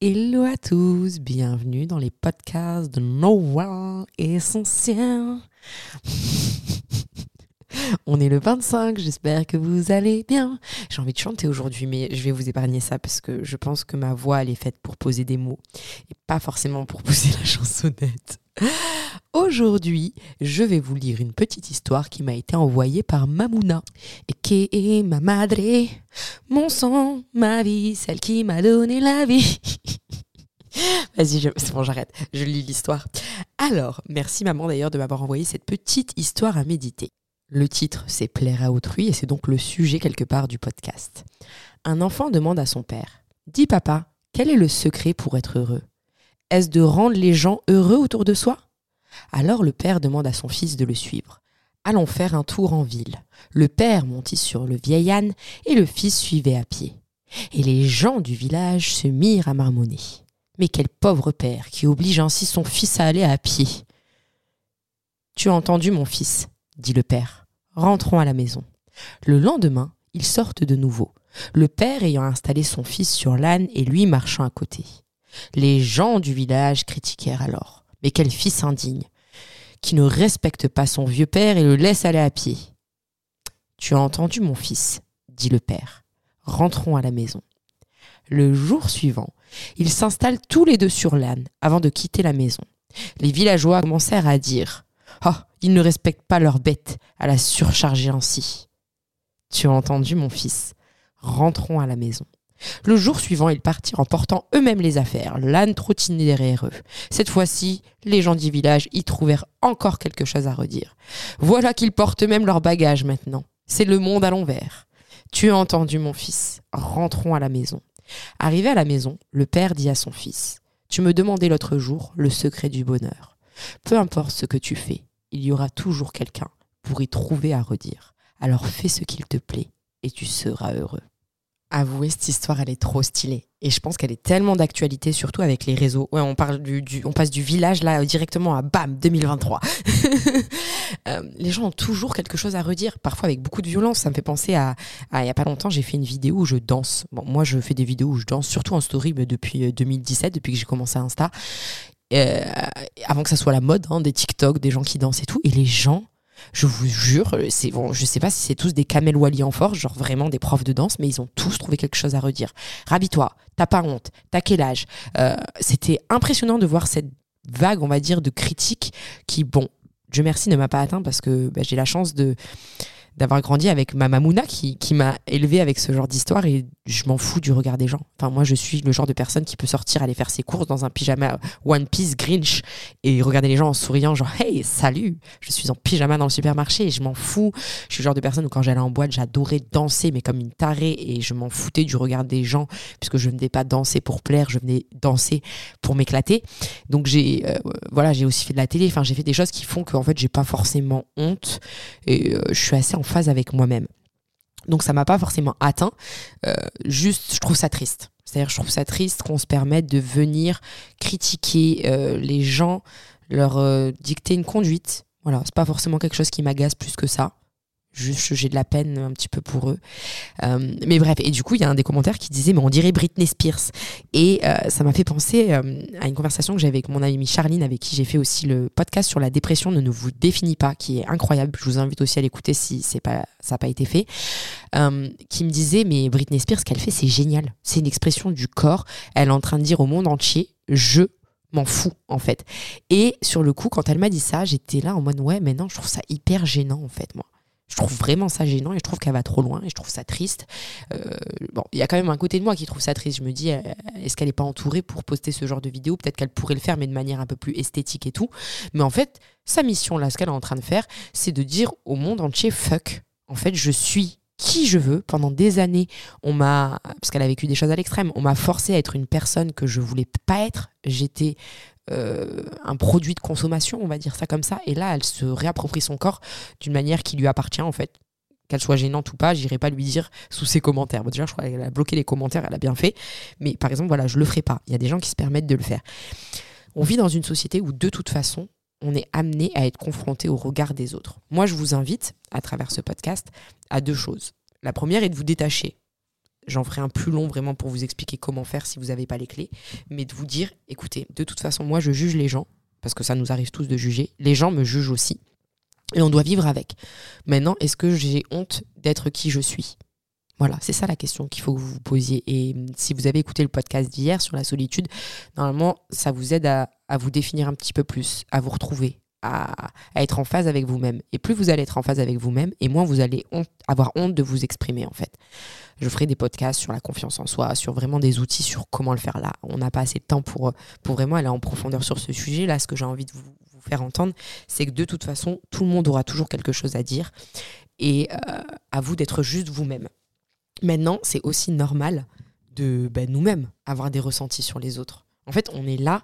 Hello à tous, bienvenue dans les podcasts de Noël Essentiel. On est le 25, j'espère que vous allez bien. J'ai envie de chanter aujourd'hui, mais je vais vous épargner ça parce que je pense que ma voix, elle est faite pour poser des mots et pas forcément pour poser la chansonnette. Aujourd'hui, je vais vous lire une petite histoire qui m'a été envoyée par Mamouna. Et qui est ma madre, mon sang, ma vie, celle qui m'a donné la vie. Vas-y, c'est bon, j'arrête. Je lis l'histoire. Alors, merci maman d'ailleurs de m'avoir envoyé cette petite histoire à méditer. Le titre, c'est Plaire à autrui et c'est donc le sujet quelque part du podcast. Un enfant demande à son père Dis papa, quel est le secret pour être heureux? Est-ce de rendre les gens heureux autour de soi? Alors le père demande à son fils de le suivre. Allons faire un tour en ville. Le père montit sur le vieil âne et le fils suivait à pied. Et les gens du village se mirent à marmonner. Mais quel pauvre père qui oblige ainsi son fils à aller à pied. Tu as entendu mon fils, dit le père. Rentrons à la maison. Le lendemain, ils sortent de nouveau, le père ayant installé son fils sur l'âne et lui marchant à côté. Les gens du village critiquèrent alors. Mais quel fils indigne, qui ne respecte pas son vieux père et le laisse aller à pied. Tu as entendu mon fils, dit le père. Rentrons à la maison. Le jour suivant, ils s'installent tous les deux sur l'âne avant de quitter la maison. Les villageois commencèrent à dire Ah, ils ne respectent pas leur bête à la surcharger ainsi. Tu as entendu, mon fils Rentrons à la maison. Le jour suivant, ils partirent en portant eux-mêmes les affaires. L'âne trottinait derrière eux. Cette fois-ci, les gens du village y trouvèrent encore quelque chose à redire. Voilà qu'ils portent eux-mêmes leurs bagages maintenant. C'est le monde à l'envers. Tu as entendu, mon fils Rentrons à la maison. Arrivé à la maison, le père dit à son fils Tu me demandais l'autre jour le secret du bonheur. Peu importe ce que tu fais, il y aura toujours quelqu'un pour y trouver à redire. Alors fais ce qu'il te plaît et tu seras heureux. Avouez, cette histoire, elle est trop stylée. Et je pense qu'elle est tellement d'actualité, surtout avec les réseaux. On, parle du, passe du village là directement à BAM 2023. Euh, les gens ont toujours quelque chose à redire, parfois avec beaucoup de violence. Ça me fait penser à, il n'y a pas longtemps, j'ai fait une vidéo où je danse. Moi, je fais des vidéos où je danse, surtout en story depuis 2017, euh, depuis que j'ai commencé Insta. Euh, avant que ça soit la mode, hein, des TikTok, des gens qui dansent et tout. Et les gens je vous jure, c'est bon, je sais pas si c'est tous des Kamel Wally en force, genre vraiment des profs de danse, mais ils ont tous trouvé quelque chose à redire. Ravis-toi, t'as pas honte, t'as quel âge? Euh, C'était impressionnant de voir cette vague, on va dire, de critiques qui, bon, Dieu merci, ne m'a pas atteint parce que bah, j'ai la chance de d'avoir grandi avec ma mamouna qui, qui m'a élevé avec ce genre d'histoire et je m'en fous du regard des gens. Enfin, moi, je suis le genre de personne qui peut sortir, aller faire ses courses dans un pyjama One Piece Grinch et regarder les gens en souriant, genre, hey, salut, je suis en pyjama dans le supermarché et je m'en fous. Je suis le genre de personne où quand j'allais en boîte, j'adorais danser, mais comme une tarée et je m'en foutais du regard des gens puisque je ne venais pas danser pour plaire, je venais danser pour m'éclater. Donc, j'ai, euh, voilà, j'ai aussi fait de la télé, enfin, j'ai fait des choses qui font qu'en fait, j'ai pas forcément honte et euh, je suis assez en phase avec moi-même. Donc ça m'a pas forcément atteint. Euh, juste, je trouve ça triste. C'est-à-dire, je trouve ça triste qu'on se permette de venir critiquer euh, les gens, leur euh, dicter une conduite. Voilà, c'est pas forcément quelque chose qui m'agace plus que ça. J'ai de la peine un petit peu pour eux. Euh, mais bref, et du coup, il y a un des commentaires qui disait, mais on dirait Britney Spears. Et euh, ça m'a fait penser euh, à une conversation que j'avais avec mon amie Charline, avec qui j'ai fait aussi le podcast sur la dépression ne vous définit pas, qui est incroyable. Je vous invite aussi à l'écouter si c'est pas, ça n'a pas été fait. qui me disait, mais Britney Spears, ce qu'elle fait, c'est génial. C'est une expression du corps. Elle est en train de dire au monde entier, je m'en fous en fait. Et sur le coup, quand elle m'a dit ça, j'étais là en mode ouais, mais non, je trouve ça hyper gênant en fait, moi. Je trouve vraiment ça gênant et je trouve qu'elle va trop loin et je trouve ça triste. Euh, bon, il y a quand même un côté de moi qui trouve ça triste. Je me dis, euh, est-ce qu'elle n'est pas entourée pour poster ce genre de vidéo? Peut-être qu'elle pourrait le faire, mais de manière un peu plus esthétique et tout. Mais en fait, sa mission là, ce qu'elle est en train de faire, c'est de dire au monde entier fuck. En fait, je suis qui je veux. Pendant des années, on m'a, parce qu'elle a vécu des choses à l'extrême, on m'a forcé à être une personne que je voulais pas être. J'étais un produit de consommation, on va dire ça comme ça. Et là, elle se réapproprie son corps d'une manière qui lui appartient en fait. Qu'elle soit gênante ou pas, j'irai pas lui dire sous ses commentaires. déjà, je crois qu'elle a bloqué les commentaires, elle a bien fait. Mais par exemple, voilà, je le ferai pas. Il y a des gens qui se permettent de le faire. On vit dans une société où de toute façon, on est amené à être confronté au regard des autres. Moi, je vous invite, à travers ce podcast, à deux choses. La première est de vous détacher J'en ferai un plus long vraiment pour vous expliquer comment faire si vous n'avez pas les clés. Mais de vous dire, écoutez, de toute façon, moi, je juge les gens, parce que ça nous arrive tous de juger. Les gens me jugent aussi. Et on doit vivre avec. Maintenant, est-ce que j'ai honte d'être qui je suis? Voilà, c'est ça la question qu'il faut que vous vous posiez. Et si vous avez écouté le podcast d'hier sur la solitude, normalement, ça vous aide à, vous définir un petit peu plus, à vous retrouver, à, être en phase avec vous-même. Et plus vous allez être en phase avec vous-même, et moins vous allez avoir honte de vous exprimer, en fait. Je ferai des podcasts sur la confiance en soi, sur vraiment des outils sur comment le faire là. On n'a pas assez de temps pour, pour vraiment aller en profondeur sur ce sujet. Là, ce que j'ai envie de vous, faire entendre, c'est que de toute façon, tout le monde aura toujours quelque chose à dire. Et euh, à vous d'être juste vous-même. Maintenant, c'est aussi normal de ben, nous-mêmes avoir des ressentis sur les autres. En fait, on est là,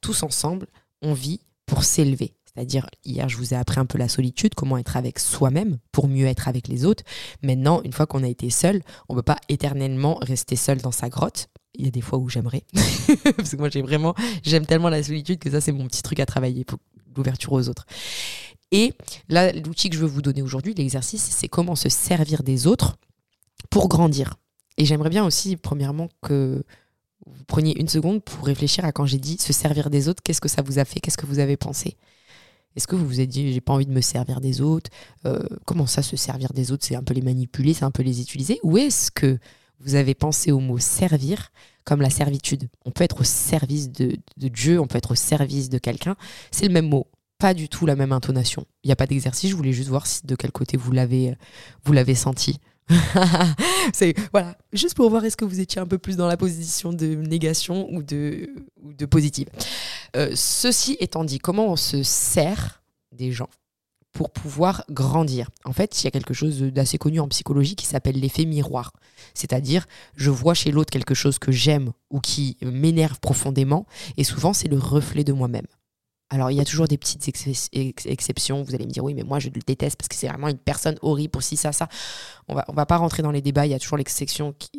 tous ensemble, on vit pour s'élever. C'est-à-dire, hier, je vous ai appris un peu la solitude, comment être avec soi-même pour mieux être avec les autres. Maintenant, une fois qu'on a été seul, on ne peut pas éternellement rester seul dans sa grotte. Il y a des fois où j'aimerais. Parce que moi, j'ai vraiment, j'aime tellement la solitude que ça, c'est mon petit truc à travailler pour l'ouverture aux autres. Et là, l'outil que je veux vous donner aujourd'hui, l'exercice, c'est comment se servir des autres pour grandir. Et j'aimerais bien aussi, premièrement, que vous preniez une seconde pour réfléchir à quand j'ai dit se servir des autres, qu'est-ce que ça vous a fait, qu'est-ce que vous avez pensé Est-ce que vous vous êtes dit j'ai pas envie de me servir des autres euh, Comment ça se servir des autres C'est un peu les manipuler, c'est un peu les utiliser Ou est-ce que vous avez pensé au mot servir comme la servitude? On peut être au service de, Dieu, on peut être au service de quelqu'un, c'est le même mot pas du tout la même intonation. Il n'y a pas d'exercice, je voulais juste voir si de quel côté vous l'avez senti. c'est voilà, juste pour voir est-ce que vous étiez un peu plus dans la position de négation ou de, ou de positive. Euh, ceci étant dit, comment on se sert des gens pour pouvoir grandir? En fait, il y a quelque chose d'assez connu en psychologie qui s'appelle l'effet miroir. C'est-à-dire, je vois chez l'autre quelque chose que j'aime ou qui m'énerve profondément, et souvent c'est le reflet de moi-même. Alors, il y a toujours des petites exceptions. Vous allez me dire, oui, mais moi, je le déteste parce que c'est vraiment une personne horrible pour ci, ça, ça. On va, on va pas rentrer dans les débats. Il y a toujours l'exception qui,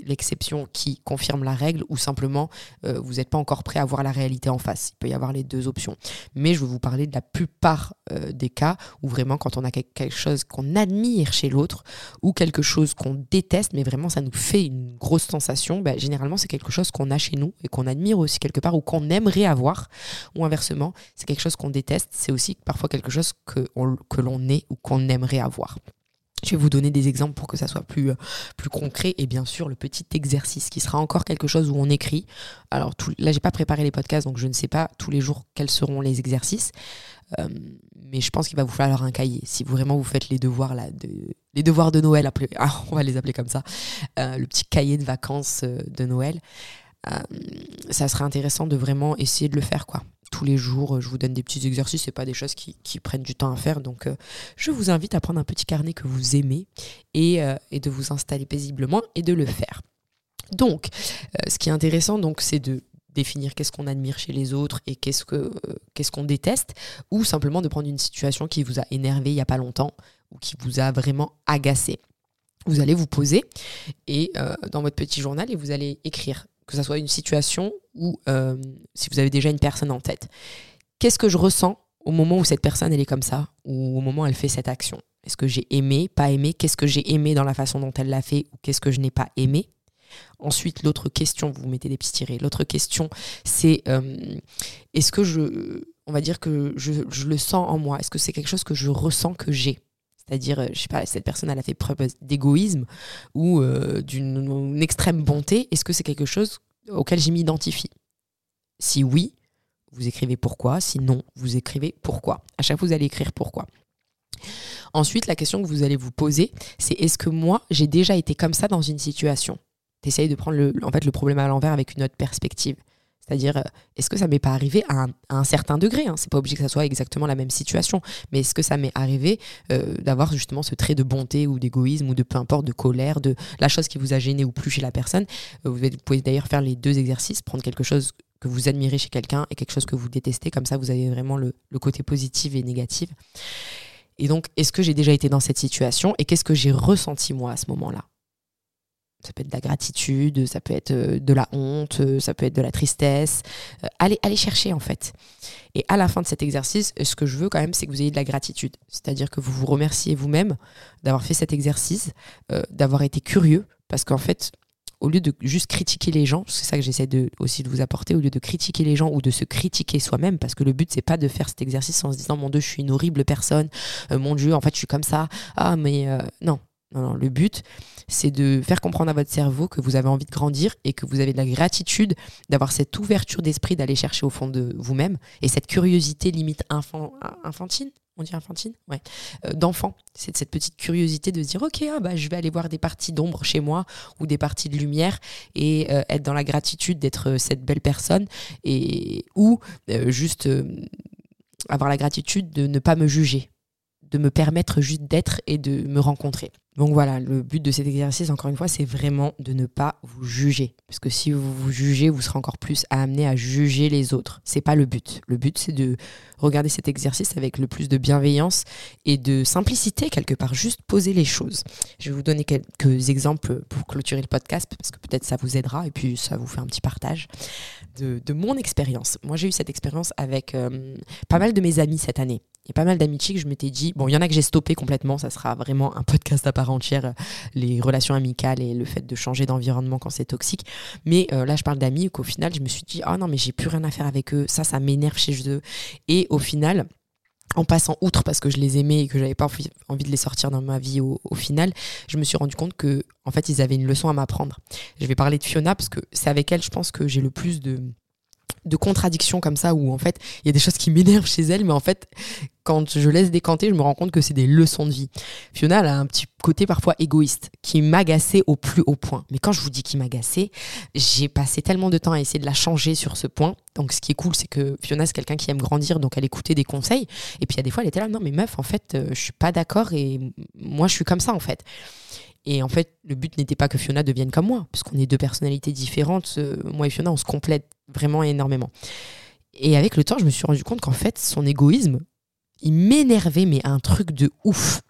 qui confirme la règle ou simplement, euh, vous n'êtes pas encore prêt à voir la réalité en face. Il peut y avoir les deux options. Mais je vais vous parler de la plupart euh, des cas où vraiment, quand on a quelque chose qu'on admire chez l'autre ou quelque chose qu'on déteste, mais vraiment, ça nous fait une grosse sensation, ben, généralement, c'est quelque chose qu'on a chez nous et qu'on admire aussi quelque part ou qu'on aimerait avoir. Ou inversement, c'est quelque chose qu'on déteste, c'est aussi parfois quelque chose que, que l'on est ou qu'on aimerait avoir. Je vais vous donner des exemples pour que ça soit plus, euh, plus concret et bien sûr le petit exercice qui sera encore quelque chose où on écrit. Alors tout, là j'ai pas préparé les podcasts donc je ne sais pas tous les jours quels seront les exercices, euh, mais je pense qu'il va vous falloir un cahier si vous vraiment vous faites les devoirs là, de, les devoirs de Noël, ah, on va les appeler comme ça, euh, le petit cahier de vacances de Noël. Ça serait intéressant de vraiment essayer de le faire quoi tous les jours, je vous donne des petits exercices, c'est pas des choses qui, prennent du temps à faire. Donc, euh, je vous invite à prendre un petit carnet que vous aimez et, euh, de vous installer paisiblement et de le faire. Donc, euh, ce qui est intéressant, donc, c'est de définir qu'est-ce qu'on admire chez les autres et qu'est-ce que qu'est-ce qu'on déteste, ou simplement de prendre une situation qui vous a énervé il n'y a pas longtemps ou qui vous a vraiment agacé. Vous allez vous poser et dans votre petit journal et vous allez écrire que ce soit une situation ou euh, si vous avez déjà une personne en tête. Qu'est-ce que je ressens au moment où cette personne est comme ça ou au moment où elle fait cette action? Est-ce que j'ai aimé, pas aimé? Qu'est-ce que j'ai aimé dans la façon dont elle l'a fait ou qu'est-ce que je n'ai pas aimé? Ensuite, l'autre question, vous mettez des petits tirés. L'autre question, c'est euh, est-ce que je, on va dire que je le sens en moi? Est-ce que c'est quelque chose que je ressens que j'ai? C'est-à-dire, euh, je sais pas, cette personne, a fait preuve d'égoïsme ou euh, d'une extrême bonté. Est-ce que c'est quelque chose auquel je m'identifie? Si oui, vous écrivez pourquoi. Si non, vous écrivez pourquoi. À chaque fois, vous allez écrire pourquoi. Ensuite, la question que vous allez vous poser, c'est est-ce que moi, j'ai déjà été comme ça dans une situation? T'essayes de prendre le problème à l'envers avec une autre perspective. C'est-à-dire, euh, est-ce que ça m'est pas arrivé à un, certain degré hein? C'est pas obligé que ça soit exactement la même situation, mais est-ce que ça m'est arrivé euh, d'avoir justement ce trait de bonté ou d'égoïsme ou de peu importe, de colère, de la chose qui vous a gêné ou plus chez la personne? Euh, vous, pouvez d'ailleurs faire les deux exercices, prendre quelque chose que vous admirez chez quelqu'un et quelque chose que vous détestez, comme ça vous avez vraiment le, le côté positif et négatif. Et donc, est-ce que j'ai déjà été dans cette situation et qu'est-ce que j'ai ressenti moi à ce moment-là? Ça peut être de la gratitude, ça peut être euh, de la honte, euh, ça peut être de la tristesse. Euh, allez, allez chercher en fait. Et à la fin de cet exercice, ce que je veux quand même, c'est que vous ayez de la gratitude. C'est-à-dire que vous vous remerciez vous-même d'avoir fait cet exercice, d'avoir été curieux, parce qu'en fait, au lieu de juste critiquer les gens, c'est ça que j'essaie de, aussi de vous apporter, au lieu de critiquer les gens ou de se critiquer soi-même, parce que le but, c'est pas de faire cet exercice en se disant, mon Dieu, je suis une horrible personne, mon Dieu, en fait, je suis comme ça. Ah, mais euh, non. Non, non, le but, c'est de faire comprendre à votre cerveau que vous avez envie de grandir et que vous avez de la gratitude d'avoir cette ouverture d'esprit d'aller chercher au fond de vous-même et cette curiosité limite enfant, infantile, on dit infantile Ouais. Euh, d'enfant. C'est cette petite curiosité de se dire, ok, ah bah, je vais aller voir des parties d'ombre chez moi ou des parties de lumière et euh, être dans la gratitude d'être euh, cette belle personne et ou juste avoir la gratitude de ne pas me juger, de me permettre juste d'être et de me rencontrer. Donc voilà, le but de cet exercice, encore une fois, c'est vraiment de ne pas vous juger. Parce que si vous vous jugez, vous serez encore plus amené à juger les autres. C'est pas le but. Le but, c'est de regarder cet exercice avec le plus de bienveillance et de simplicité, quelque part. Juste poser les choses. Je vais vous donner quelques exemples pour clôturer le podcast, parce que peut-être ça vous aidera et puis ça vous fait un petit partage de, mon expérience. Moi, j'ai eu cette expérience avec euh, pas mal de mes amis cette année. Il y a pas mal d'amitiés que je m'étais dit, bon, il y en a que j'ai stoppé complètement, ça sera vraiment un podcast à part entière, euh, les relations amicales et le fait de changer d'environnement quand c'est toxique. Mais euh, là, je parle d'amis qu'au final, je me suis dit, oh non, mais j'ai plus rien à faire avec eux, ça, ça m'énerve chez eux. Et au final, en passant outre parce que je les aimais et que j'avais pas envie de les sortir dans ma vie au, au, final, je me suis rendu compte que en fait ils avaient une leçon à m'apprendre. Je vais parler de Fiona parce que c'est avec elle, je pense que j'ai le plus de de contradictions comme ça où en fait il y a des choses qui m'énervent chez elle mais en fait quand je laisse décanter je me rends compte que c'est des leçons de vie. Fiona elle a un petit côté parfois égoïste qui m'agaçait au plus haut point. Mais quand je vous dis qu'il m'agaçait j'ai passé tellement de temps à essayer de la changer sur ce point. Donc ce qui est cool c'est que Fiona c'est quelqu'un qui aime grandir donc elle écoutait des conseils. Et puis il y a des fois elle était là non mais meuf en fait euh, je suis pas d'accord et moi je suis comme ça en fait. Et en fait, le but n'était pas que Fiona devienne comme moi, puisqu'on est deux personnalités différentes. Moi et Fiona, on se complète vraiment énormément. Et avec le temps, je me suis rendu compte qu'en fait, son égoïsme, il m'énervait, mais un truc de ouf.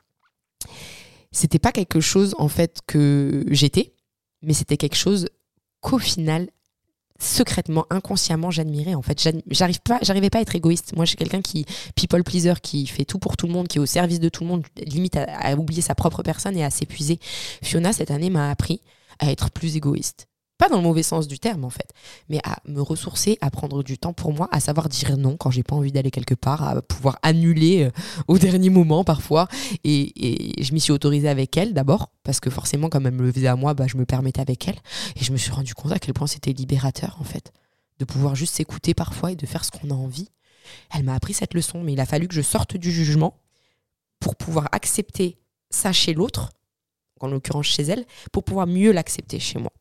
C'était pas quelque chose, en fait, que j'étais, mais c'était quelque chose qu'au final, secrètement, inconsciemment, j'admirais. En fait, pas, j'arrivais pas à être égoïste. Moi, je suis quelqu'un qui people pleaser, qui fait tout pour tout le monde, qui est au service de tout le monde, limite à oublier sa propre personne et à s'épuiser. Fiona cette année m'a appris à être plus égoïste pas dans le mauvais sens du terme en fait, mais à me ressourcer, à prendre du temps pour moi, à savoir dire non quand j'ai pas envie d'aller quelque part, à pouvoir annuler euh, au dernier moment parfois. Et, je m'y suis autorisée avec elle d'abord, parce que forcément, comme elle me le faisait à moi, bah, je me permettais avec elle. Et je me suis rendu compte à quel point c'était libérateur en fait, de pouvoir juste s'écouter parfois et de faire ce qu'on a envie. Elle m'a appris cette leçon, mais il a fallu que je sorte du jugement pour pouvoir accepter ça chez l'autre, en l'occurrence chez elle, pour pouvoir mieux l'accepter chez moi.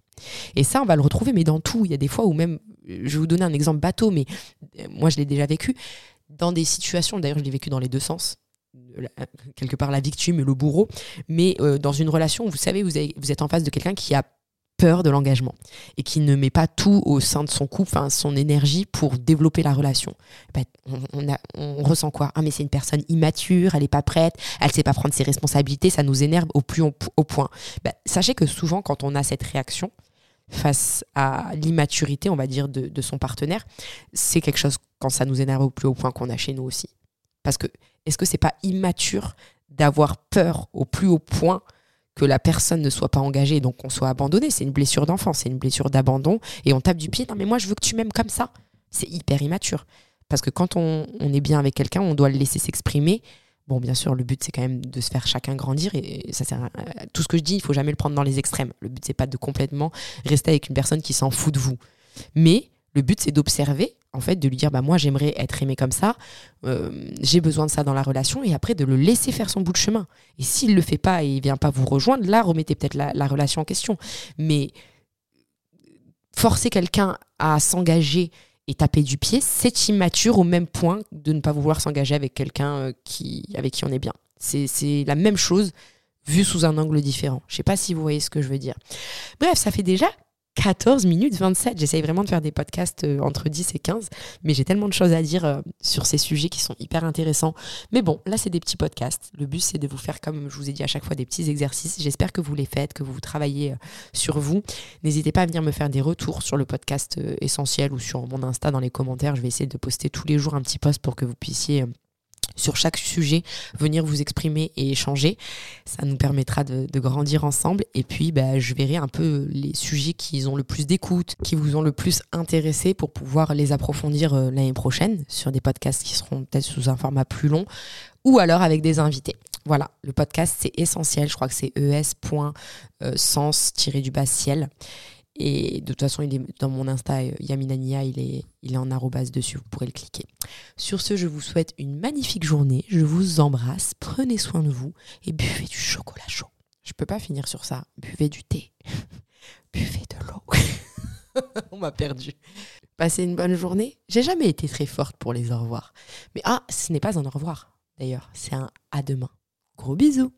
Et ça, on va le retrouver, mais dans tout. Il y a des fois où même, je vais vous donner un exemple bateau, mais euh, moi je l'ai déjà vécu, dans des situations, d'ailleurs je l'ai vécu dans les deux sens, quelque part la victime et le bourreau, mais euh, dans une relation, vous savez, vous êtes en face de quelqu'un qui a peur de l'engagement et qui ne met pas tout au sein de son couple, son énergie pour développer la relation. On, ressent quoi? Ah mais c'est une personne immature, elle n'est pas prête, elle ne sait pas prendre ses responsabilités, ça nous énerve au plus haut, point. Ben, sachez que souvent quand on a cette réaction, face à l'immaturité, on va dire, de, son partenaire, c'est quelque chose, quand ça nous énerve au plus haut point, qu'on a chez nous aussi. Parce que, est-ce que c'est pas immature d'avoir peur au plus haut point que la personne ne soit pas engagée donc qu'on soit abandonné C'est une blessure d'enfant, c'est une blessure d'abandon et on tape du pied. Non, mais moi, je veux que tu m'aimes comme ça. C'est hyper immature. Parce que quand on est bien avec quelqu'un, on doit le laisser s'exprimer Bon, bien sûr, le but, c'est quand même de se faire chacun grandir. Et ça sert tout ce que je dis, il faut jamais le prendre dans les extrêmes. Le but, c'est pas de complètement rester avec une personne qui s'en fout de vous. Mais le but, c'est d'observer, en fait, de lui dire, bah, moi, j'aimerais être aimé comme ça. Euh, j'ai besoin de ça dans la relation. Et après, de le laisser faire son bout de chemin. Et s'il le fait pas et il vient pas vous rejoindre, là, remettez peut-être la, la relation en question. Mais forcer quelqu'un à s'engager et taper du pied, c'est immature au même point de ne pas vouloir s'engager avec quelqu'un euh, qui, avec qui on est bien. C'est la même chose vu sous un angle différent. Je sais pas si vous voyez ce que je veux dire. Bref, ça fait déjà 14 minutes 27. J'essaye vraiment de faire des podcasts euh, entre 10 et 15, mais j'ai tellement de choses à dire euh, sur ces sujets qui sont hyper intéressants. Mais bon, là, c'est des petits podcasts. Le but, c'est de vous faire, comme je vous ai dit à chaque fois, des petits exercices. J'espère que vous les faites, que vous travaillez euh, sur vous. N'hésitez pas à venir me faire des retours sur le podcast essentiel ou sur mon Insta dans les commentaires. Je vais essayer de poster tous les jours un petit post pour que vous puissiez sur chaque sujet, venir vous exprimer et échanger. Ça nous permettra de, grandir ensemble. Et puis, bah, je verrai un peu les sujets qui ont le plus d'écoute, qui vous ont le plus intéressé pour pouvoir les approfondir euh, l'année prochaine sur des podcasts qui seront peut-être sous un format plus long ou alors avec des invités. Voilà, le podcast, c'est essentiel. Je crois que c'est es.sens-du-bas ciel. Et de toute façon, il est dans mon Insta, euh, Yaminania, il est, il est en arrobase dessus, vous pourrez le cliquer. Sur ce, je vous souhaite une magnifique journée, je vous embrasse, prenez soin de vous et buvez du chocolat chaud. Je peux pas finir sur ça, buvez du thé, buvez de l'eau. On m'a perdu. Passez une bonne journée. J'ai jamais été très forte pour les au revoir. Mais ah, ce n'est pas un au revoir, d'ailleurs, c'est un à demain. Gros bisous